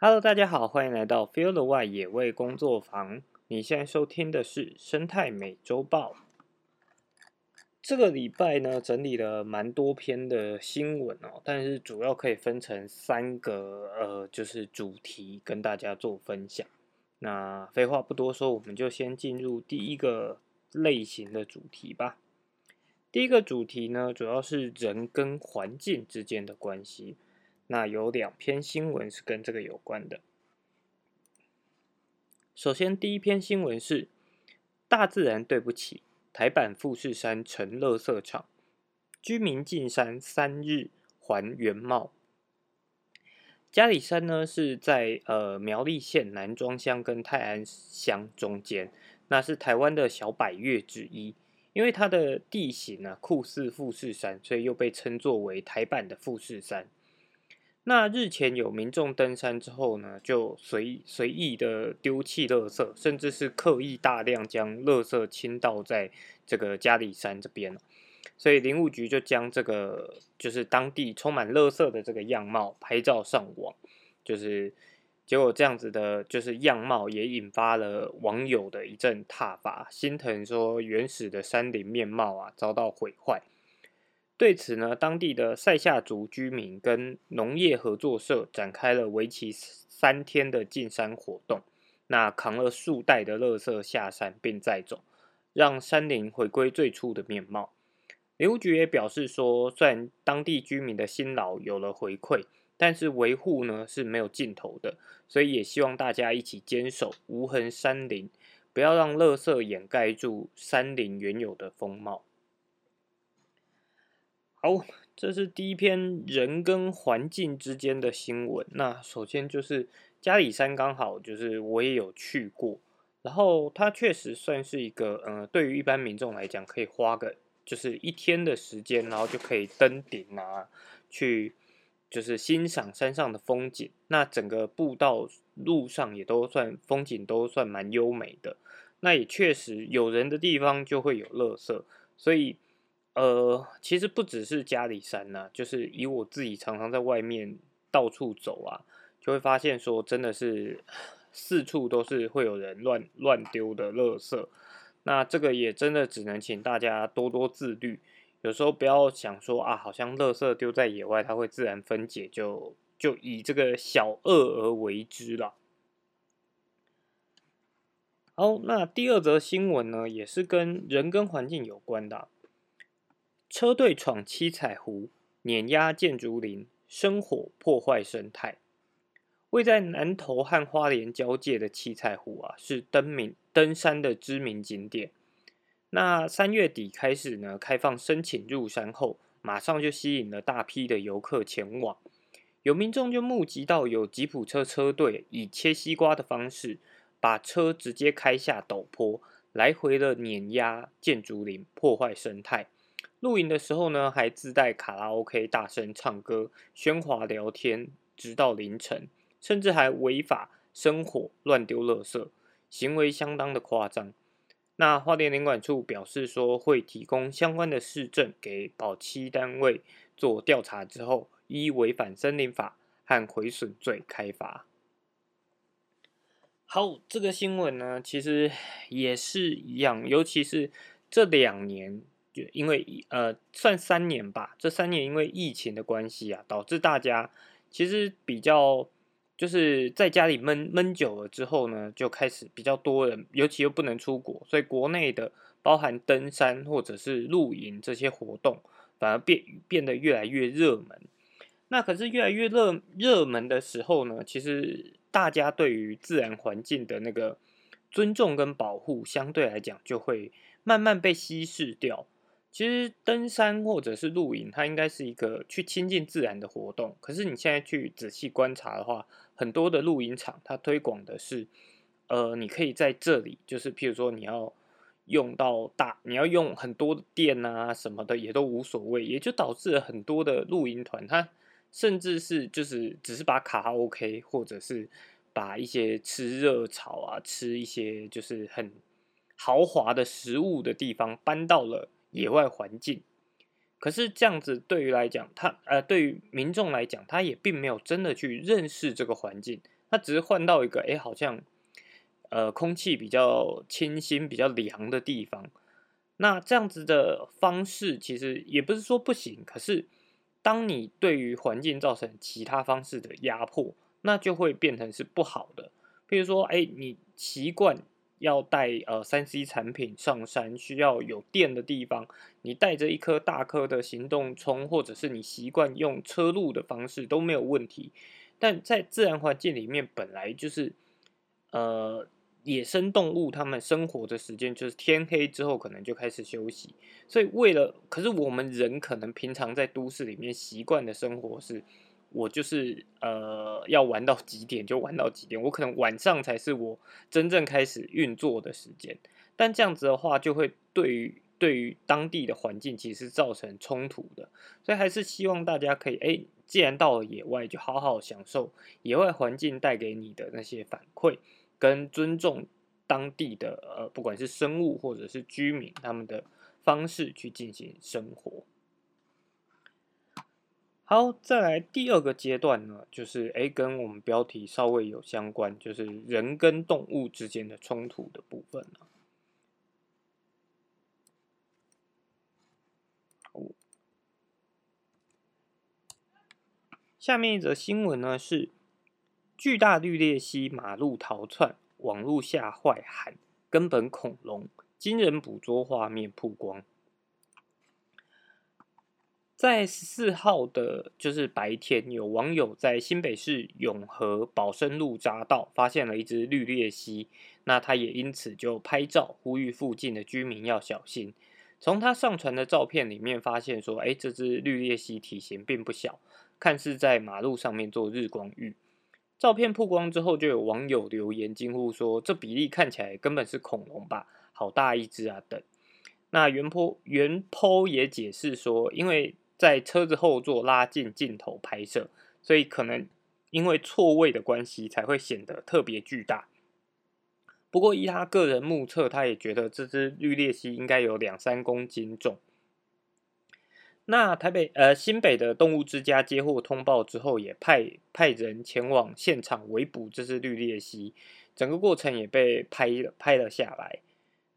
Hello，大家好，欢迎来到 Feel the Y 野味工作坊。你现在收听的是生态美洲豹。这个礼拜呢，整理了蛮多篇的新闻哦，但是主要可以分成三个呃，就是主题跟大家做分享。那废话不多说，我们就先进入第一个类型的主题吧。第一个主题呢，主要是人跟环境之间的关系。那有两篇新闻是跟这个有关的。首先，第一篇新闻是“大自然对不起，台版富士山成垃圾场，居民进山三日还原貌”。嘉里山呢是在呃苗栗县南庄乡跟泰安乡中间，那是台湾的小百岳之一。因为它的地形呢酷似富士山，所以又被称作为台版的富士山。那日前有民众登山之后呢，就随随意的丢弃垃圾，甚至是刻意大量将垃圾倾倒在这个嘉里山这边所以林务局就将这个就是当地充满垃圾的这个样貌拍照上网，就是。结果这样子的，就是样貌也引发了网友的一阵挞伐，心疼说原始的山林面貌啊遭到毁坏。对此呢，当地的塞夏族居民跟农业合作社展开了为期三天的进山活动，那扛了数袋的垃圾下山并载走，让山林回归最初的面貌。林务局也表示说，虽然当地居民的辛劳有了回馈。但是维护呢是没有尽头的，所以也希望大家一起坚守无痕山林，不要让垃圾掩盖住山林原有的风貌。好，这是第一篇人跟环境之间的新闻。那首先就是嘉里山，刚好就是我也有去过，然后它确实算是一个，呃，对于一般民众来讲，可以花个就是一天的时间，然后就可以登顶啊，去。就是欣赏山上的风景，那整个步道路上也都算风景都算蛮优美的。那也确实有人的地方就会有垃圾，所以呃，其实不只是嘉里山呐，就是以我自己常常在外面到处走啊，就会发现说真的是四处都是会有人乱乱丢的垃圾。那这个也真的只能请大家多多自律。有时候不要想说啊，好像垃圾丢在野外，它会自然分解，就就以这个小恶而为之了。好，那第二则新闻呢，也是跟人跟环境有关的。车队闯七彩湖，碾压建筑林，生火破坏生态。位在南投和花莲交界的七彩湖啊，是登名登山的知名景点。那三月底开始呢，开放申请入山后，马上就吸引了大批的游客前往。有民众就目击到有吉普车车队以切西瓜的方式，把车直接开下陡坡，来回的碾压建筑林，破坏生态。露营的时候呢，还自带卡拉 OK，大声唱歌，喧哗聊天，直到凌晨，甚至还违法生火、乱丢垃圾，行为相当的夸张。那花莲领管处表示说，会提供相关的市政给保期单位做调查之后，依违反森林法和毁损罪开罚。好，这个新闻呢，其实也是一样，尤其是这两年，因为呃，算三年吧，这三年因为疫情的关系啊，导致大家其实比较。就是在家里闷闷久了之后呢，就开始比较多人，尤其又不能出国，所以国内的包含登山或者是露营这些活动，反而变变得越来越热门。那可是越来越热热门的时候呢，其实大家对于自然环境的那个尊重跟保护，相对来讲就会慢慢被稀释掉。其实登山或者是露营，它应该是一个去亲近自然的活动。可是你现在去仔细观察的话，很多的露营场它推广的是，呃，你可以在这里，就是譬如说你要用到大，你要用很多的电啊什么的也都无所谓，也就导致了很多的露营团，它甚至是就是只是把卡拉 OK 或者是把一些吃热炒啊、吃一些就是很豪华的食物的地方搬到了。野外环境，可是这样子对于来讲，他呃，对于民众来讲，他也并没有真的去认识这个环境，它只是换到一个哎，好像呃空气比较清新、比较凉的地方。那这样子的方式其实也不是说不行，可是当你对于环境造成其他方式的压迫，那就会变成是不好的。比如说，哎，你习惯。要带呃三 C 产品上山，需要有电的地方，你带着一颗大颗的行动充，或者是你习惯用车路的方式都没有问题。但在自然环境里面，本来就是呃野生动物，它们生活的时间就是天黑之后可能就开始休息，所以为了，可是我们人可能平常在都市里面习惯的生活是。我就是呃要玩到几点就玩到几点，我可能晚上才是我真正开始运作的时间。但这样子的话，就会对于对于当地的环境其实造成冲突的。所以还是希望大家可以，哎，既然到了野外，就好好享受野外环境带给你的那些反馈，跟尊重当地的呃不管是生物或者是居民他们的方式去进行生活。好，再来第二个阶段呢，就是诶跟我们标题稍微有相关，就是人跟动物之间的冲突的部分呢。下面一则新闻呢是巨大绿鬣蜥马路逃窜，网络吓坏喊根本恐龙，惊人捕捉画面曝光。在十四号的，就是白天，有网友在新北市永和保生路匝道发现了一只绿鬣蜥，那他也因此就拍照呼吁附近的居民要小心。从他上传的照片里面发现说，哎，这只绿鬣蜥体型并不小，看似在马路上面做日光浴。照片曝光之后，就有网友留言惊呼说，这比例看起来根本是恐龙吧，好大一只啊！等。那原坡原坡也解释说，因为在车子后座拉近镜头拍摄，所以可能因为错位的关系，才会显得特别巨大。不过依他个人目测，他也觉得这只绿鬣蜥应该有两三公斤重。那台北呃新北的动物之家接获通报之后，也派派人前往现场围捕这只绿鬣蜥，整个过程也被拍拍了下来。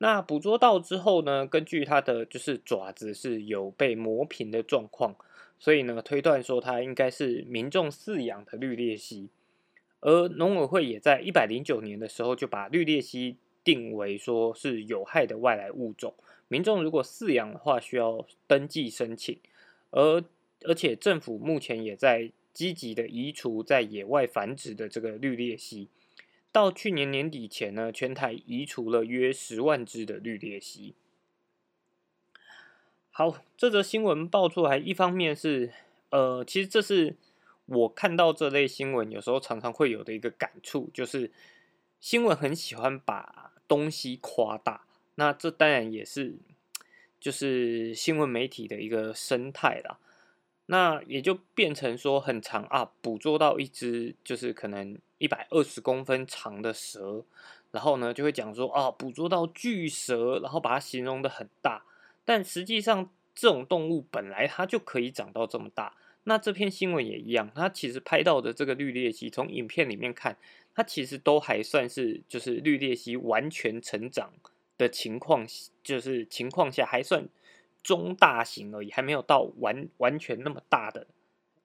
那捕捉到之后呢？根据它的就是爪子是有被磨平的状况，所以呢推断说它应该是民众饲养的绿鬣蜥。而农委会也在一百零九年的时候就把绿鬣蜥定为说是有害的外来物种，民众如果饲养的话需要登记申请。而而且政府目前也在积极的移除在野外繁殖的这个绿鬣蜥。到去年年底前呢，全台移除了约十万只的绿鬣蜥。好，这则新闻爆出来，一方面是，呃，其实这是我看到这类新闻有时候常常会有的一个感触，就是新闻很喜欢把东西夸大，那这当然也是就是新闻媒体的一个生态啦。那也就变成说很长啊，捕捉到一只就是可能。一百二十公分长的蛇，然后呢就会讲说啊，捕捉到巨蛇，然后把它形容的很大，但实际上这种动物本来它就可以长到这么大。那这篇新闻也一样，它其实拍到的这个绿鬣蜥，从影片里面看，它其实都还算是就是绿鬣蜥完全成长的情况，就是情况下还算中大型而已，还没有到完完全那么大的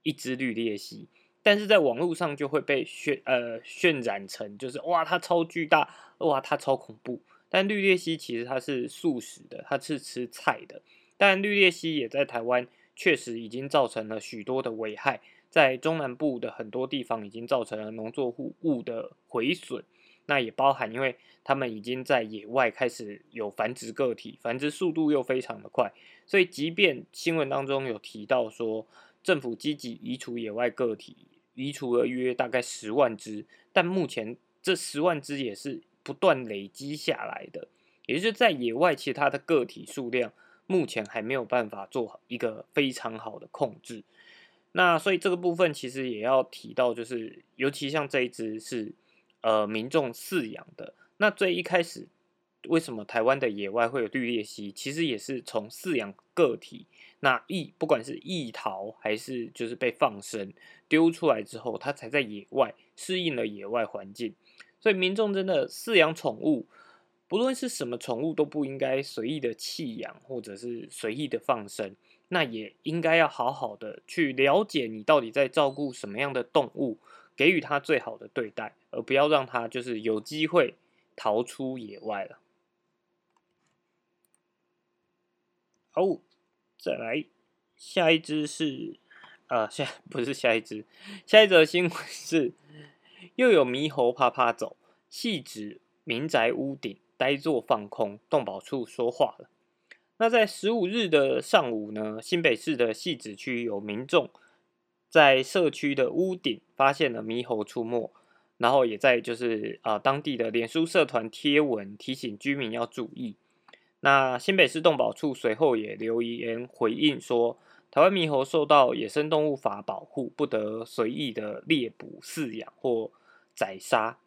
一只绿鬣蜥。但是在网络上就会被渲呃渲染成就是哇它超巨大哇它超恐怖，但绿鬣蜥其实它是素食的，它是吃菜的。但绿鬣蜥也在台湾确实已经造成了许多的危害，在中南部的很多地方已经造成了农作物物的毁损。那也包含因为他们已经在野外开始有繁殖个体，繁殖速度又非常的快，所以即便新闻当中有提到说政府积极移除野外个体。移除了约大概十万只，但目前这十万只也是不断累积下来的，也就是在野外，其他的个体数量目前还没有办法做一个非常好的控制。那所以这个部分其实也要提到，就是尤其像这一只是呃民众饲养的，那最一开始为什么台湾的野外会有绿鬣蜥？其实也是从饲养个体。那异不管是异逃还是就是被放生丢出来之后，它才在野外适应了野外环境。所以民众真的饲养宠物，不论是什么宠物，都不应该随意的弃养或者是随意的放生。那也应该要好好的去了解你到底在照顾什么样的动物，给予他最好的对待，而不要让他就是有机会逃出野外了。好，再来下一只是，呃，下不是下一只，下一则新闻是又有猕猴啪啪走，细指民宅屋顶呆坐放空，动保处说话了。那在十五日的上午呢，新北市的戏子区有民众在社区的屋顶发现了猕猴出没，然后也在就是啊当地的脸书社团贴文提醒居民要注意。那新北市动保处随后也留言回应说，台湾猕猴受到野生动物法保护，不得随意的猎捕、饲养或宰杀。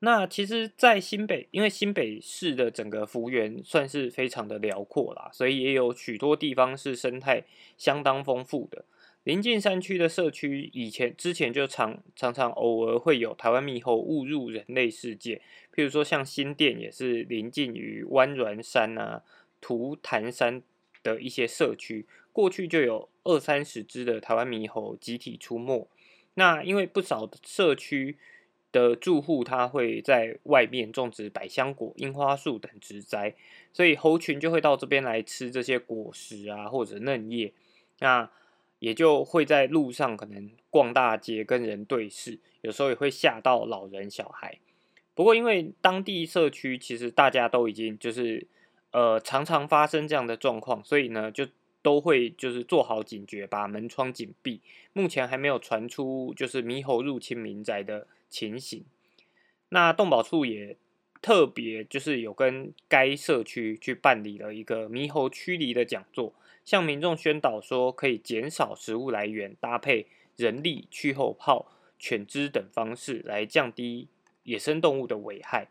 那其实，在新北，因为新北市的整个幅员算是非常的辽阔啦，所以也有许多地方是生态相当丰富的。临近山区的社区，以前之前就常常常偶尔会有台湾猕猴误入人类世界，譬如说像新店也是临近于湾峦山啊、图潭山的一些社区，过去就有二三十只的台湾猕猴集体出没。那因为不少社区。的住户他会在外面种植百香果、樱花树等植栽，所以猴群就会到这边来吃这些果实啊，或者嫩叶，那也就会在路上可能逛大街跟人对视，有时候也会吓到老人小孩。不过因为当地社区其实大家都已经就是呃常常发生这样的状况，所以呢就都会就是做好警觉，把门窗紧闭。目前还没有传出就是猕猴入侵民宅的。情形，那动保处也特别就是有跟该社区去办理了一个猕猴驱离的讲座，向民众宣导说可以减少食物来源，搭配人力驱猴炮、犬只等方式来降低野生动物的危害。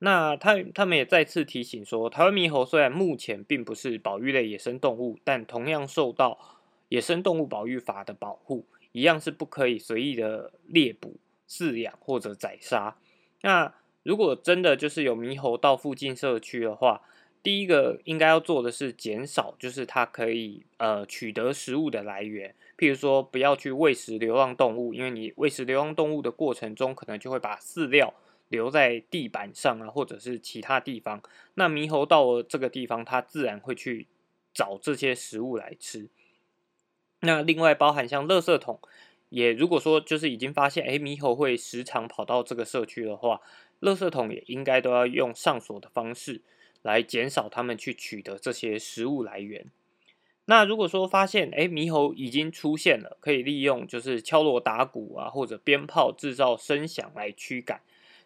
那他他们也再次提醒说，台湾猕猴虽然目前并不是保育类野生动物，但同样受到野生动物保育法的保护。一样是不可以随意的猎捕、饲养或者宰杀。那如果真的就是有猕猴到附近社区的话，第一个应该要做的是减少，就是它可以呃取得食物的来源。譬如说，不要去喂食流浪动物，因为你喂食流浪动物的过程中，可能就会把饲料留在地板上啊，或者是其他地方。那猕猴到了这个地方，它自然会去找这些食物来吃。那另外包含像垃圾桶，也如果说就是已经发现，哎，猕猴会时常跑到这个社区的话，垃圾桶也应该都要用上锁的方式来减少他们去取得这些食物来源。那如果说发现，哎，猕猴已经出现了，可以利用就是敲锣打鼓啊，或者鞭炮制造声响来驱赶。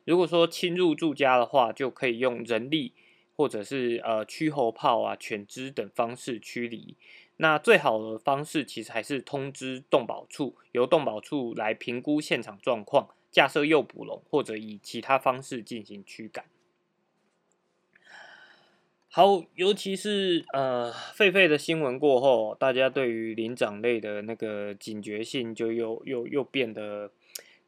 如果说侵入住家的话，就可以用人力或者是呃驱猴炮啊、犬只等方式驱离。那最好的方式其实还是通知动保处，由动保处来评估现场状况，架设诱捕笼，或者以其他方式进行驱赶。好，尤其是呃，狒狒的新闻过后，大家对于灵长类的那个警觉性就又又又变得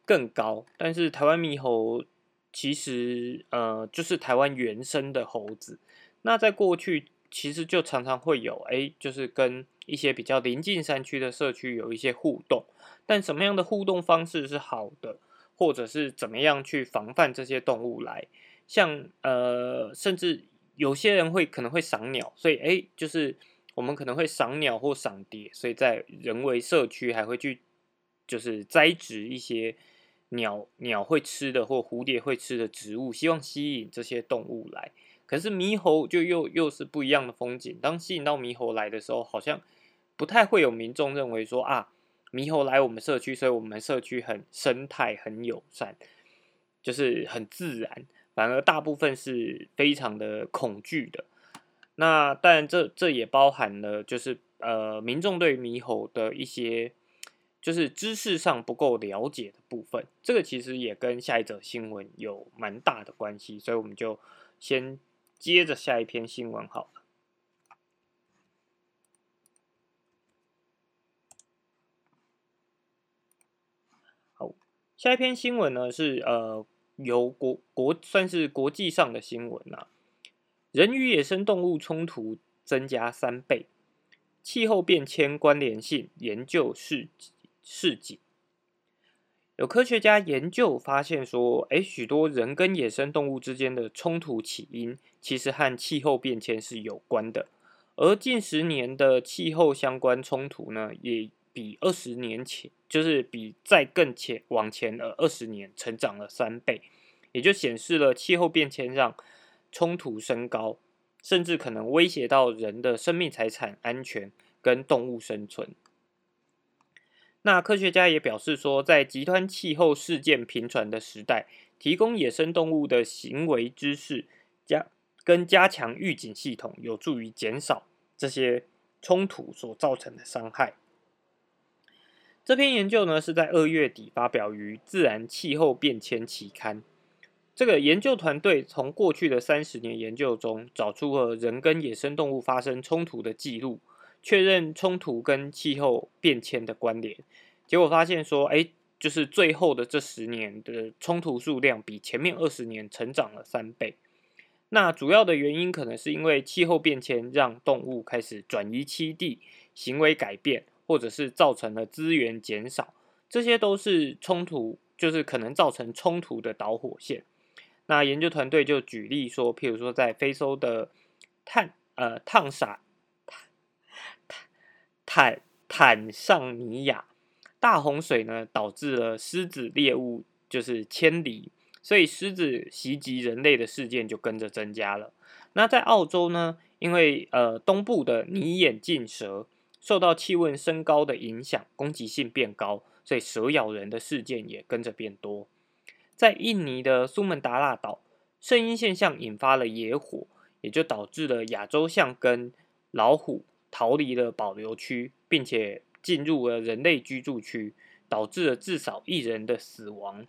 更高。但是台湾猕猴其实呃，就是台湾原生的猴子，那在过去。其实就常常会有，哎，就是跟一些比较临近山区的社区有一些互动，但什么样的互动方式是好的，或者是怎么样去防范这些动物来，像呃，甚至有些人会可能会赏鸟，所以哎，就是我们可能会赏鸟或赏蝶，所以在人为社区还会去就是栽植一些鸟鸟会吃的或蝴蝶会吃的植物，希望吸引这些动物来。可是猕猴就又又是不一样的风景。当吸引到猕猴来的时候，好像不太会有民众认为说啊，猕猴来我们社区，所以我们社区很生态、很友善，就是很自然。反而大部分是非常的恐惧的。那当然，这这也包含了就是呃，民众对猕猴的一些就是知识上不够了解的部分。这个其实也跟下一则新闻有蛮大的关系，所以我们就先。接着下一篇新闻好了。好下一篇新闻呢是呃由国国算是国际上的新闻啊，人与野生动物冲突增加三倍，气候变迁关联性研究示示警。有科学家研究发现说，诶，许多人跟野生动物之间的冲突起因，其实和气候变迁是有关的。而近十年的气候相关冲突呢，也比二十年前，就是比再更前往前的二十年，成长了三倍，也就显示了气候变迁让冲突升高，甚至可能威胁到人的生命财产安全跟动物生存。那科学家也表示说，在极端气候事件频传的时代，提供野生动物的行为知识加跟加强预警系统，有助于减少这些冲突所造成的伤害。这篇研究呢是在二月底发表于《自然气候变迁》期刊。这个研究团队从过去的三十年研究中，找出了人跟野生动物发生冲突的记录。确认冲突跟气候变迁的关联，结果发现说，哎，就是最后的这十年的冲突数量比前面二十年成长了三倍。那主要的原因可能是因为气候变迁让动物开始转移栖地，行为改变，或者是造成了资源减少，这些都是冲突，就是可能造成冲突的导火线。那研究团队就举例说，譬如说在非洲的碳呃烫沙。坦坦桑尼亚大洪水呢，导致了狮子猎物就是迁离，所以狮子袭击人类的事件就跟着增加了。那在澳洲呢，因为呃东部的泥眼镜蛇受到气温升高的影响，攻击性变高，所以蛇咬人的事件也跟着变多。在印尼的苏门答腊岛，圣婴现象引发了野火，也就导致了亚洲象跟老虎。逃离了保留区，并且进入了人类居住区，导致了至少一人的死亡。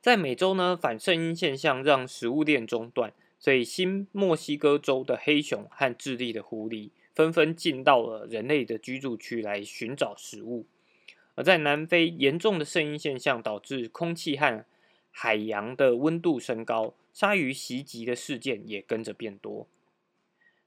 在美洲呢，反圣婴现象让食物链中断，所以新墨西哥州的黑熊和智利的狐狸纷纷进到了人类的居住区来寻找食物。而在南非，严重的声音现象导致空气和海洋的温度升高，鲨鱼袭击的事件也跟着变多。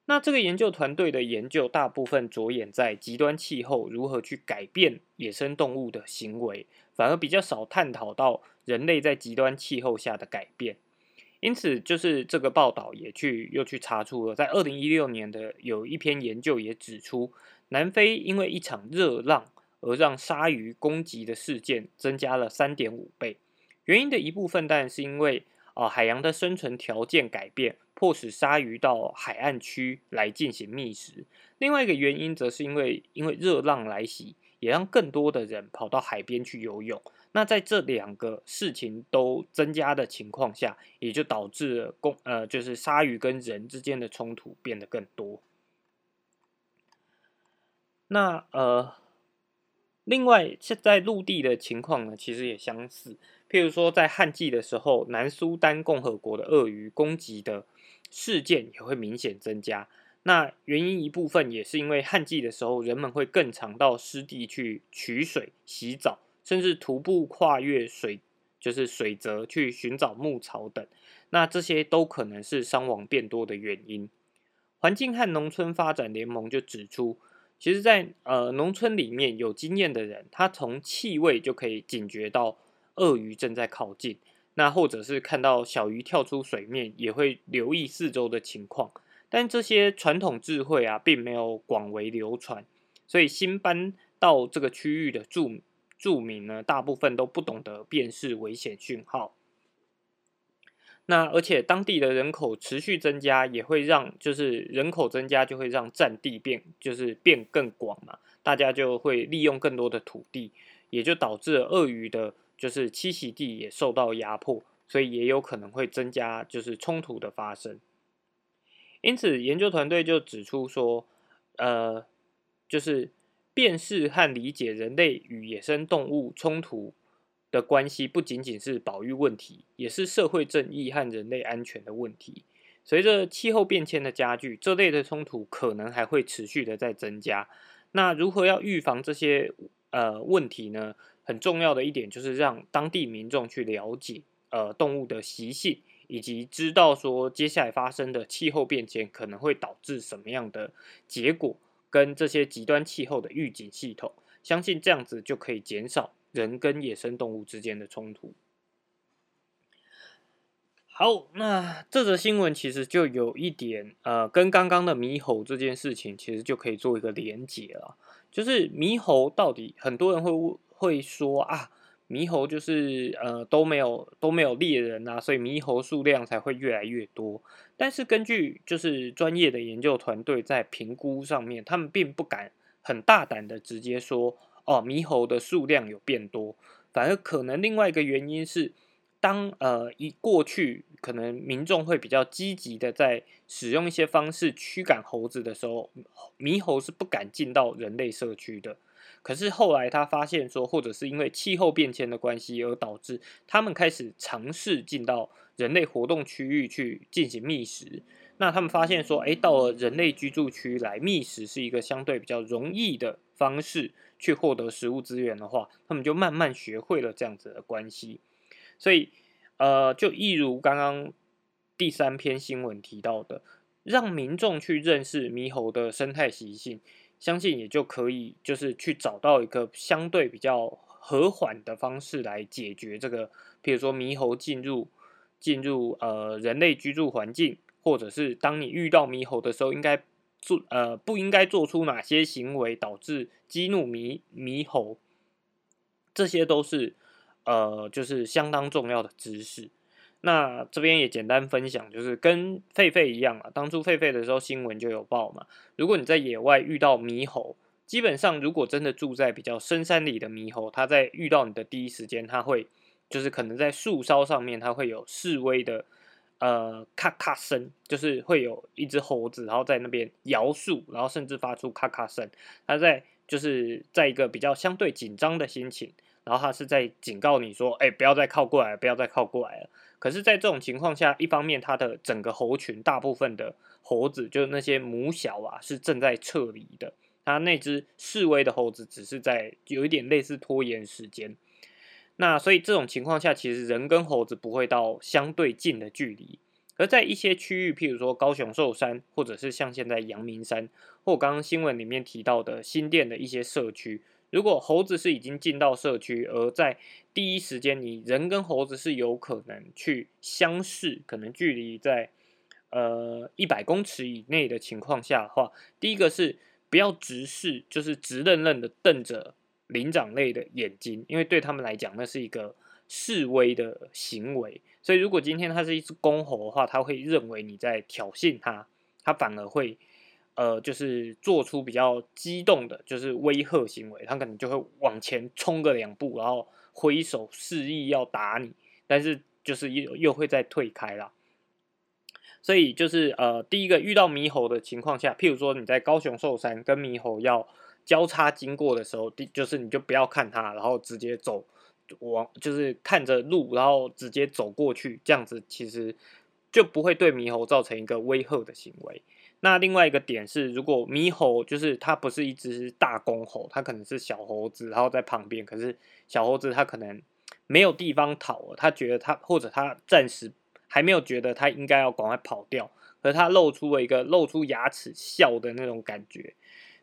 那这个研究团队的研究大部分着眼在极端气候如何去改变野生动物的行为，反而比较少探讨到人类在极端气候下的改变。因此，就是这个报道也去又去查出了，在二零一六年的有一篇研究也指出，南非因为一场热浪而让鲨鱼攻击的事件增加了三点五倍。原因的一部分当然是因为啊海洋的生存条件改变。迫使鲨鱼到海岸区来进行觅食。另外一个原因，则是因为因为热浪来袭，也让更多的人跑到海边去游泳。那在这两个事情都增加的情况下，也就导致了公呃，就是鲨鱼跟人之间的冲突变得更多。那呃，另外现在陆地的情况呢，其实也相似。譬如说，在旱季的时候，南苏丹共和国的鳄鱼攻击的。事件也会明显增加，那原因一部分也是因为旱季的时候，人们会更常到湿地去取水、洗澡，甚至徒步跨越水，就是水泽去寻找牧草等。那这些都可能是伤亡变多的原因。环境和农村发展联盟就指出，其实，在呃农村里面有经验的人，他从气味就可以警觉到鳄鱼正在靠近。那或者是看到小鱼跳出水面，也会留意四周的情况。但这些传统智慧啊，并没有广为流传，所以新搬到这个区域的住住民呢，大部分都不懂得辨识危险讯号。那而且当地的人口持续增加，也会让就是人口增加就会让占地变就是变更广嘛，大家就会利用更多的土地，也就导致了鳄鱼的。就是栖息地也受到压迫，所以也有可能会增加就是冲突的发生。因此，研究团队就指出说，呃，就是辨识和理解人类与野生动物冲突的关系，不仅仅是保育问题，也是社会正义和人类安全的问题。随着气候变迁的加剧，这类的冲突可能还会持续的在增加。那如何要预防这些？呃，问题呢，很重要的一点就是让当地民众去了解呃动物的习性，以及知道说接下来发生的气候变迁可能会导致什么样的结果，跟这些极端气候的预警系统，相信这样子就可以减少人跟野生动物之间的冲突。好，那这则新闻其实就有一点，呃，跟刚刚的猕猴这件事情，其实就可以做一个连结了。就是猕猴到底，很多人会会说啊，猕猴就是呃都没有都没有猎人啊，所以猕猴数量才会越来越多。但是根据就是专业的研究团队在评估上面，他们并不敢很大胆的直接说，哦，猕猴的数量有变多，反而可能另外一个原因是。当呃一过去，可能民众会比较积极的在使用一些方式驱赶猴子的时候，猕猴是不敢进到人类社区的。可是后来他发现说，或者是因为气候变迁的关系而导致他们开始尝试进到人类活动区域去进行觅食。那他们发现说，哎，到了人类居住区来觅食是一个相对比较容易的方式去获得食物资源的话，他们就慢慢学会了这样子的关系。所以，呃，就一如刚刚第三篇新闻提到的，让民众去认识猕猴的生态习性，相信也就可以，就是去找到一个相对比较和缓的方式来解决这个，比如说猕猴进入进入呃人类居住环境，或者是当你遇到猕猴的时候，应该做呃不应该做出哪些行为导致激怒猕猕猴，这些都是。呃，就是相当重要的知识。那这边也简单分享，就是跟狒狒一样啊。当初狒狒的时候，新闻就有报嘛。如果你在野外遇到猕猴，基本上如果真的住在比较深山里的猕猴，它在遇到你的第一时间，它会就是可能在树梢上面，它会有示威的呃咔咔声，就是会有一只猴子，然后在那边摇树，然后甚至发出咔咔声。它在就是在一个比较相对紧张的心情。然后他是在警告你说：“哎，不要再靠过来，不要再靠过来了。”可是，在这种情况下，一方面，它的整个猴群大部分的猴子，就是那些母小啊，是正在撤离的。它那只示威的猴子只是在有一点类似拖延时间。那所以这种情况下，其实人跟猴子不会到相对近的距离。而在一些区域，譬如说高雄寿山，或者是像现在阳明山，或刚刚新闻里面提到的新店的一些社区。如果猴子是已经进到社区，而在第一时间，你人跟猴子是有可能去相视，可能距离在呃一百公尺以内的情况下的话，第一个是不要直视，就是直愣愣的瞪着灵长类的眼睛，因为对他们来讲，那是一个示威的行为。所以，如果今天它是一只公猴的话，它会认为你在挑衅它，它反而会。呃，就是做出比较激动的，就是威吓行为，他可能就会往前冲个两步，然后挥手示意要打你，但是就是又又会再退开了。所以就是呃，第一个遇到猕猴的情况下，譬如说你在高雄寿山跟猕猴要交叉经过的时候，第就是你就不要看它，然后直接走往，就是看着路，然后直接走过去，这样子其实就不会对猕猴造成一个威吓的行为。那另外一个点是，如果猕猴就是它不是一只大公猴，它可能是小猴子，然后在旁边，可是小猴子它可能没有地方逃，它觉得它或者它暂时还没有觉得它应该要赶快跑掉，而它露出了一个露出牙齿笑的那种感觉，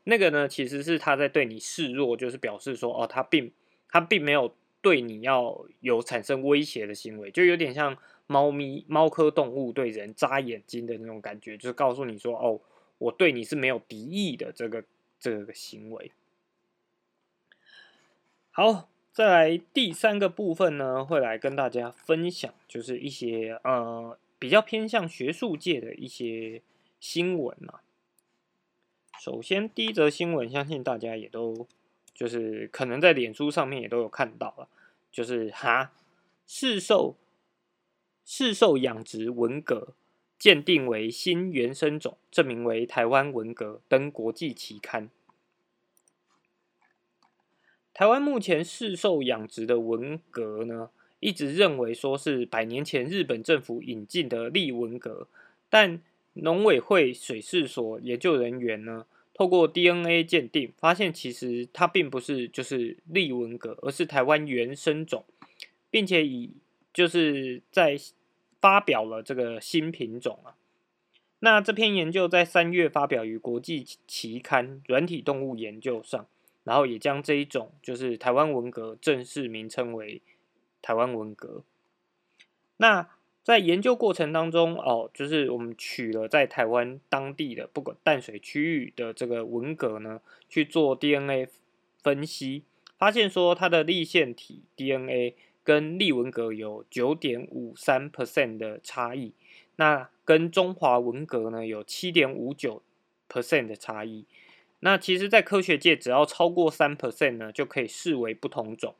那个呢其实是它在对你示弱，就是表示说哦，它并它并没有对你要有产生威胁的行为，就有点像。猫咪、猫科动物对人眨眼睛的那种感觉，就是告诉你说：“哦，我对你是没有敌意的。”这个这个行为。好，再来第三个部分呢，会来跟大家分享，就是一些呃比较偏向学术界的一些新闻啊。首先，第一则新闻，相信大家也都就是可能在脸书上面也都有看到了，就是哈市售。市售养殖文革鉴定为新原生种，证明为台湾文革，登国际期刊。台湾目前市售养殖的文革呢，一直认为说是百年前日本政府引进的立文革，但农委会水事所研究人员呢，透过 DNA 鉴定，发现其实它并不是就是利文蛤，而是台湾原生种，并且以就是在发表了这个新品种啊。那这篇研究在三月发表于国际期刊《软体动物研究》上，然后也将这一种就是台湾文革正式名称为台湾文革。那在研究过程当中，哦，就是我们取了在台湾当地的不管淡水区域的这个文革呢，去做 DNA 分析，发现说它的立腺体 DNA 跟利文革有九点五三 percent 的差异，那跟中华文革呢有七点五九 percent 的差异。那其实，在科学界，只要超过三 percent 呢，就可以视为不同种。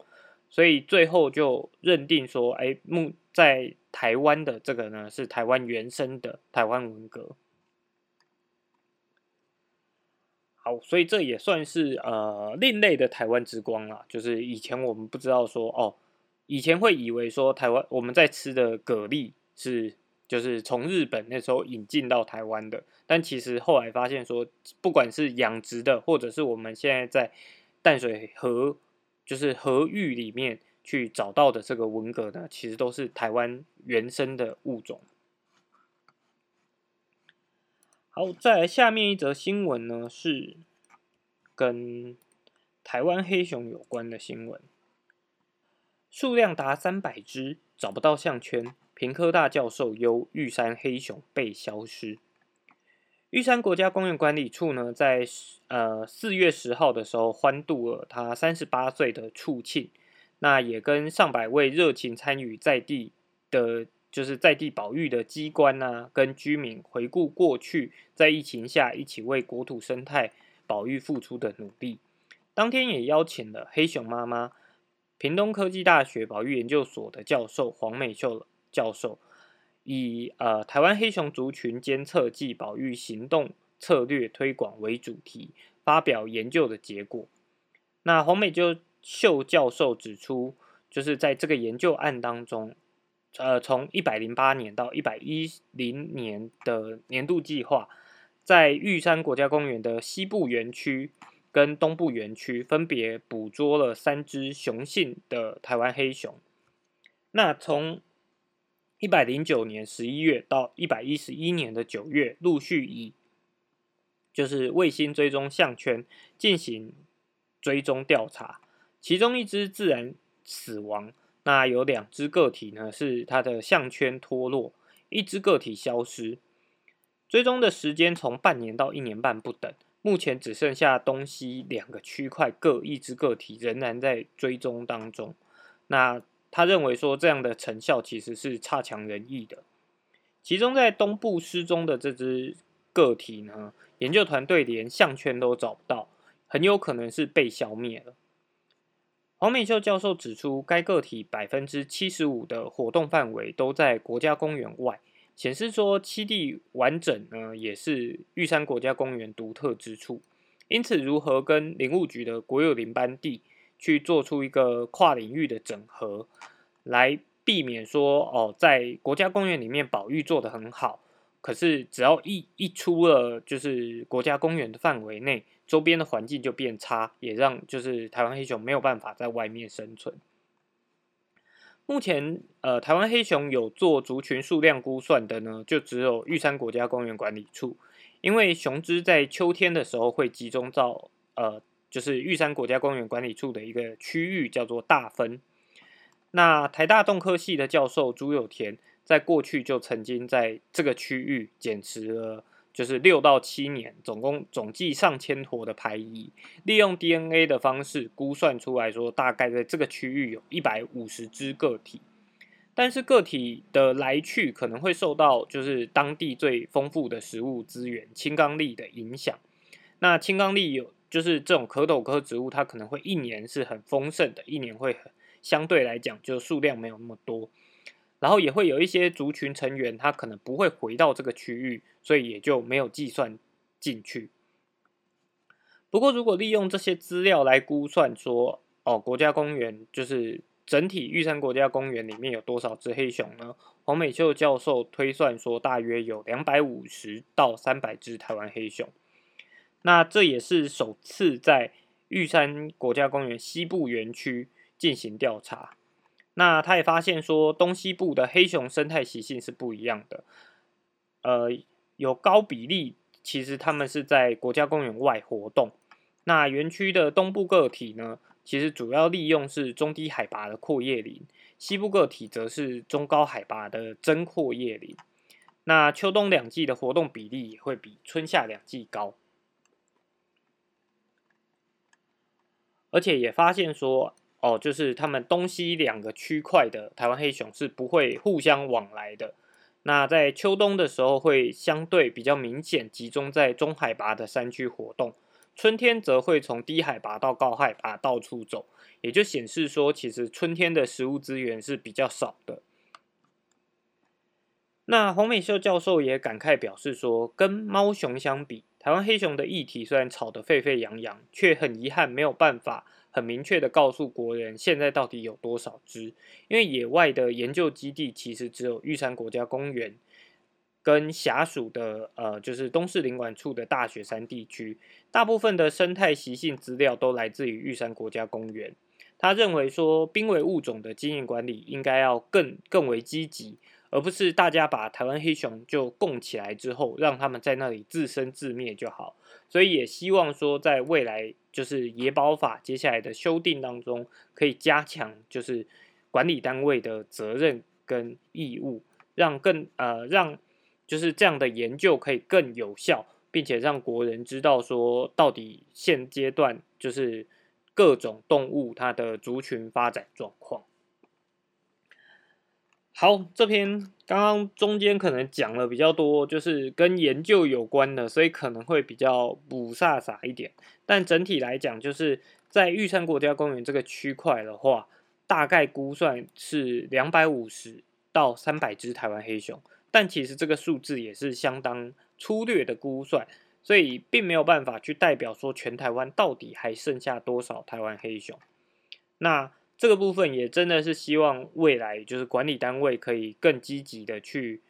所以最后就认定说，哎，目在台湾的这个呢是台湾原生的台湾文革。好，所以这也算是呃另类的台湾之光啦。就是以前我们不知道说，哦，以前会以为说台湾我们在吃的蛤蜊是就是从日本那时候引进到台湾的，但其实后来发现说，不管是养殖的，或者是我们现在在淡水河。就是河域里面去找到的这个文蛤呢，其实都是台湾原生的物种。好，再来下面一则新闻呢，是跟台湾黑熊有关的新闻，数量达三百只，找不到项圈。平科大教授忧玉山黑熊被消失。玉山国家公园管理处呢，在呃四月十号的时候欢度了他三十八岁的处庆，那也跟上百位热情参与在地的，就是在地保育的机关呐，跟居民回顾过去在疫情下一起为国土生态保育付出的努力。当天也邀请了黑熊妈妈、屏东科技大学保育研究所的教授黄美秀教授。以呃台湾黑熊族群监测暨保育行动策略推广为主题，发表研究的结果。那黄美就秀教授指出，就是在这个研究案当中，呃，从一百零八年到一百一零年的年度计划，在玉山国家公园的西部园区跟东部园区，分别捕捉了三只雄性的台湾黑熊。那从一百零九年十一月到一百一十一年的九月，陆续以就是卫星追踪项圈进行追踪调查，其中一只自然死亡，那有两只个体呢是它的项圈脱落，一只个体消失，追踪的时间从半年到一年半不等，目前只剩下东西两个区块各一只个体仍然在追踪当中，那。他认为说这样的成效其实是差强人意的。其中在东部失踪的这只个体呢，研究团队连项圈都找不到，很有可能是被消灭了。黄美秀教授指出，该个体百分之七十五的活动范围都在国家公园外，显示说七地完整呢，也是玉山国家公园独特之处。因此，如何跟林务局的国有林班地？去做出一个跨领域的整合，来避免说哦，在国家公园里面保育做得很好，可是只要一一出了就是国家公园的范围内，周边的环境就变差，也让就是台湾黑熊没有办法在外面生存。目前呃，台湾黑熊有做族群数量估算的呢，就只有玉山国家公园管理处，因为雄只在秋天的时候会集中到呃。就是玉山国家公园管理处的一个区域，叫做大分。那台大动科系的教授朱有田，在过去就曾经在这个区域捡拾了，就是六到七年，总共总计上千坨的排遗，利用 DNA 的方式估算出来说，大概在这个区域有一百五十只个体。但是个体的来去可能会受到就是当地最丰富的食物资源青冈栎的影响。那青冈栎有。就是这种壳斗科植物，它可能会一年是很丰盛的，一年会很相对来讲就数量没有那么多，然后也会有一些族群成员，他可能不会回到这个区域，所以也就没有计算进去。不过，如果利用这些资料来估算说，哦，国家公园就是整体玉山国家公园里面有多少只黑熊呢？黄美秀教授推算说，大约有两百五十到三百只台湾黑熊。那这也是首次在玉山国家公园西部园区进行调查。那他也发现说，东西部的黑熊生态习性是不一样的。呃，有高比例，其实他们是在国家公园外活动。那园区的东部个体呢，其实主要利用是中低海拔的阔叶林，西部个体则是中高海拔的真阔叶林。那秋冬两季的活动比例也会比春夏两季高。而且也发现说，哦，就是他们东西两个区块的台湾黑熊是不会互相往来的。那在秋冬的时候会相对比较明显集中在中海拔的山区活动，春天则会从低海拔到高海拔到处走，也就显示说，其实春天的食物资源是比较少的。那黄美秀教授也感慨表示说，跟猫熊相比，台湾黑熊的议题虽然吵得沸沸扬扬，却很遗憾没有办法很明确的告诉国人现在到底有多少只。因为野外的研究基地其实只有玉山国家公园跟辖属的呃，就是东势林管处的大雪山地区，大部分的生态习性资料都来自于玉山国家公园。他认为说，濒危物种的经营管理应该要更更为积极。而不是大家把台湾黑熊就供起来之后，让他们在那里自生自灭就好。所以也希望说，在未来就是野保法接下来的修订当中，可以加强就是管理单位的责任跟义务，让更呃让就是这样的研究可以更有效，并且让国人知道说，到底现阶段就是各种动物它的族群发展状况。好，这篇刚刚中间可能讲了比较多，就是跟研究有关的，所以可能会比较不飒飒一点。但整体来讲，就是在玉山国家公园这个区块的话，大概估算是两百五十到三百只台湾黑熊，但其实这个数字也是相当粗略的估算，所以并没有办法去代表说全台湾到底还剩下多少台湾黑熊。那这个部分也真的是希望未来就是管理单位可以更积极的去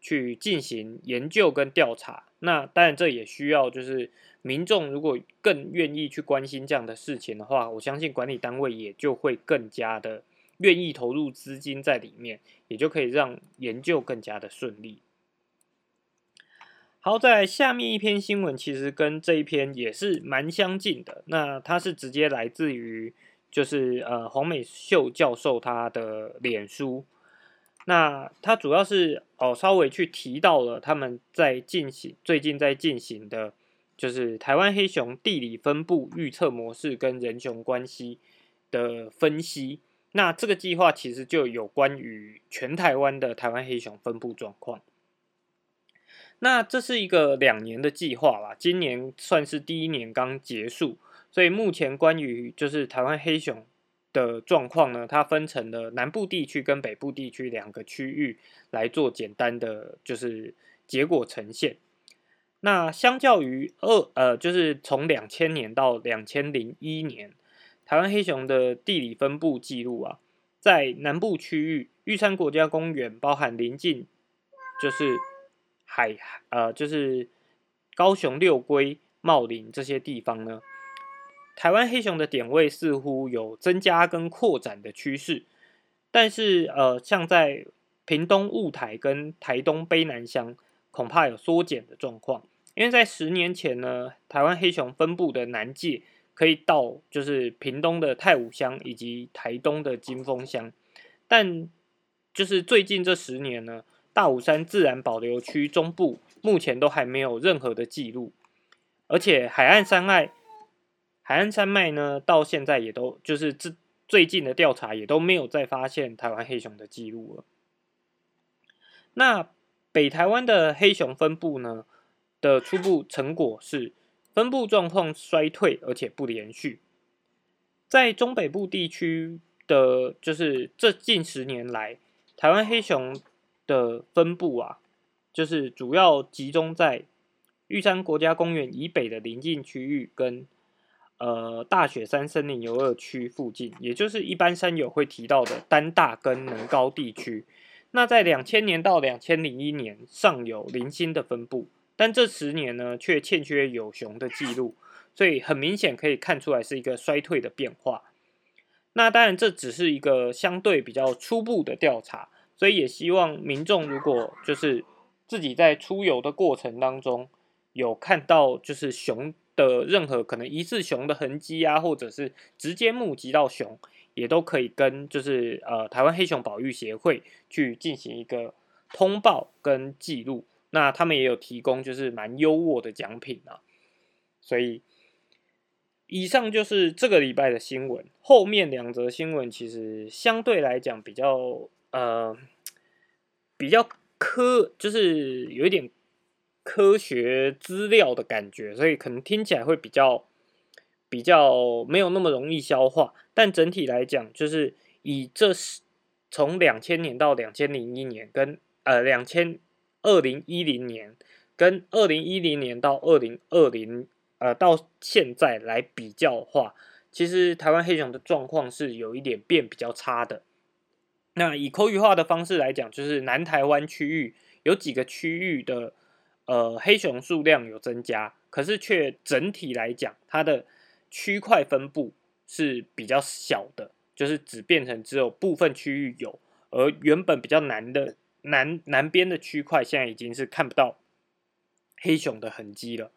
去进行研究跟调查。那当然这也需要就是民众如果更愿意去关心这样的事情的话，我相信管理单位也就会更加的愿意投入资金在里面，也就可以让研究更加的顺利。好，在下面一篇新闻其实跟这一篇也是蛮相近的，那它是直接来自于。就是呃黄美秀教授他的脸书，那他主要是哦稍微去提到了他们在进行最近在进行的，就是台湾黑熊地理分布预测模式跟人熊关系的分析。那这个计划其实就有关于全台湾的台湾黑熊分布状况。那这是一个两年的计划啦，今年算是第一年刚结束。所以目前关于就是台湾黑熊的状况呢，它分成了南部地区跟北部地区两个区域来做简单的就是结果呈现。那相较于二呃，就是从两千年到两千零一年，台湾黑熊的地理分布记录啊，在南部区域玉山国家公园包含临近就是海呃就是高雄六龟茂林这些地方呢。台湾黑熊的点位似乎有增加跟扩展的趋势，但是呃，像在屏东雾台跟台东卑南乡，恐怕有缩减的状况。因为在十年前呢，台湾黑熊分布的南界可以到就是屏东的太武乡以及台东的金峰乡，但就是最近这十年呢，大武山自然保留区中部目前都还没有任何的记录，而且海岸山脉。海岸山脉呢，到现在也都就是这最近的调查也都没有再发现台湾黑熊的记录了。那北台湾的黑熊分布呢的初步成果是分布状况衰退，而且不连续。在中北部地区的，就是这近十年来，台湾黑熊的分布啊，就是主要集中在玉山国家公园以北的邻近区域跟。呃，大雪山森林游乐区附近，也就是一般山友会提到的丹大跟能高地区。那在两千年到两千零一年，尚有零星的分布，但这十年呢却欠缺有熊的记录，所以很明显可以看出来是一个衰退的变化。那当然这只是一个相对比较初步的调查，所以也希望民众如果就是自己在出游的过程当中有看到就是熊的任何可能疑似熊的痕迹啊，或者是直接目击到熊。也都可以跟就是呃台湾黑熊保育协会去进行一个通报跟记录，那他们也有提供就是蛮优渥的奖品啊，所以以上就是这个礼拜的新闻，后面两则新闻其实相对来讲比较呃比较科，就是有一点科学资料的感觉，所以可能听起来会比较。比较没有那么容易消化，但整体来讲，就是以这是从两千年到两千零一年，跟呃两千二零一零年跟二零一零年到二零二零呃到现在来比较的话，其实台湾黑熊的状况是有一点变比较差的。那以口语化的方式来讲，就是南台湾区域有几个区域的呃黑熊数量有增加，可是却整体来讲它的区块分布是比较小的，就是只变成只有部分区域有，而原本比较南的南南边的区块，现在已经是看不到黑熊的痕迹了。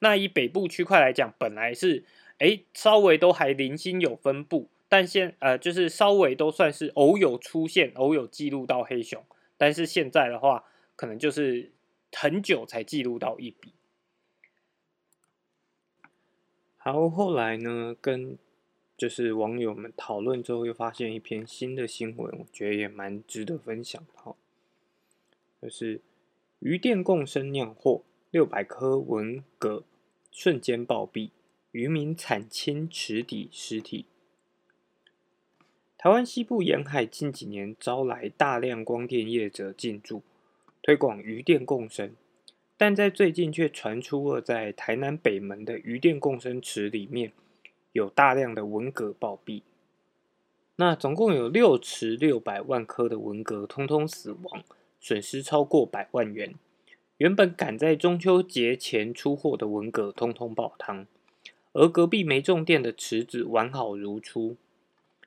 那以北部区块来讲，本来是哎稍微都还零星有分布，但现呃就是稍微都算是偶有出现，偶有记录到黑熊，但是现在的话，可能就是很久才记录到一笔。然后来呢，跟就是网友们讨论之后，又发现一篇新的新闻，我觉得也蛮值得分享的。就是鱼电共生酿货，六百颗文蛤瞬间暴毙，渔民惨清池底尸体。台湾西部沿海近几年招来大量光电业者进驻，推广鱼电共生。但在最近却传出了在台南北门的鱼电共生池里面有大量的文蛤暴毙，那总共有六池六百万颗的文蛤通通死亡，损失超过百万元。原本赶在中秋节前出货的文蛤通通爆汤，而隔壁没种电的池子完好如初。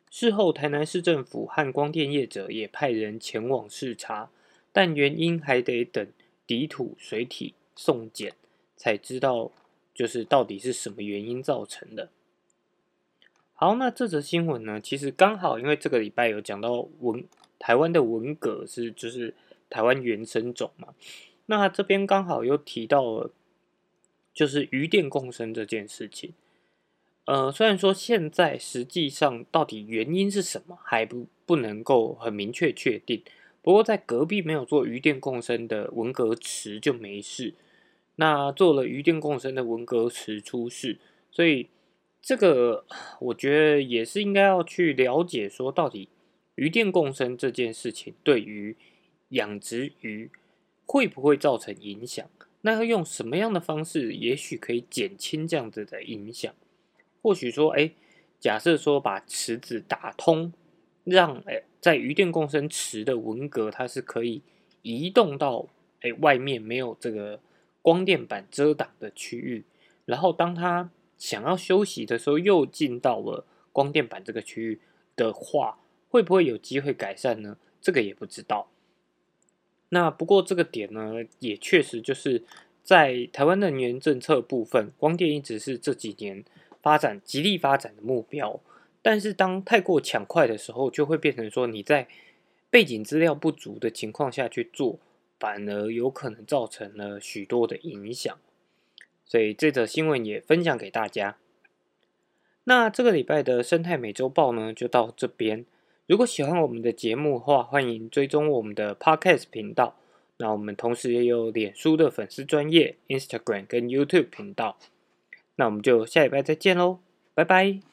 事后台南市政府和光电业者也派人前往视察，但原因还得等。底土水体送检，才知道就是到底是什么原因造成的。好，那这则新闻呢，其实刚好因为这个礼拜有讲到文台湾的文革是就是台湾原生种嘛，那这边刚好又提到了就是鱼电共生这件事情。呃，虽然说现在实际上到底原因是什么还不不能够很明确确定。不过，在隔壁没有做鱼电共生的文革池就没事，那做了鱼电共生的文革池出事，所以这个我觉得也是应该要去了解，说到底鱼电共生这件事情对于养殖鱼会不会造成影响？那要用什么样的方式，也许可以减轻这样子的影响？或许说，哎，假设说把池子打通。让诶，在鱼电共生池的文革，它是可以移动到诶外面没有这个光电板遮挡的区域，然后当它想要休息的时候，又进到了光电板这个区域的话，会不会有机会改善呢？这个也不知道。那不过这个点呢，也确实就是在台湾能源政策部分，光电一直是这几年发展极力发展的目标。但是当太过抢快的时候，就会变成说你在背景资料不足的情况下去做，反而有可能造成了许多的影响。所以这则新闻也分享给大家。那这个礼拜的生态美洲报呢，就到这边。如果喜欢我们的节目的话，欢迎追踪我们的 Podcast 频道。那我们同时也有脸书的粉丝专业、Instagram 跟 YouTube 频道。那我们就下礼拜再见喽，拜拜。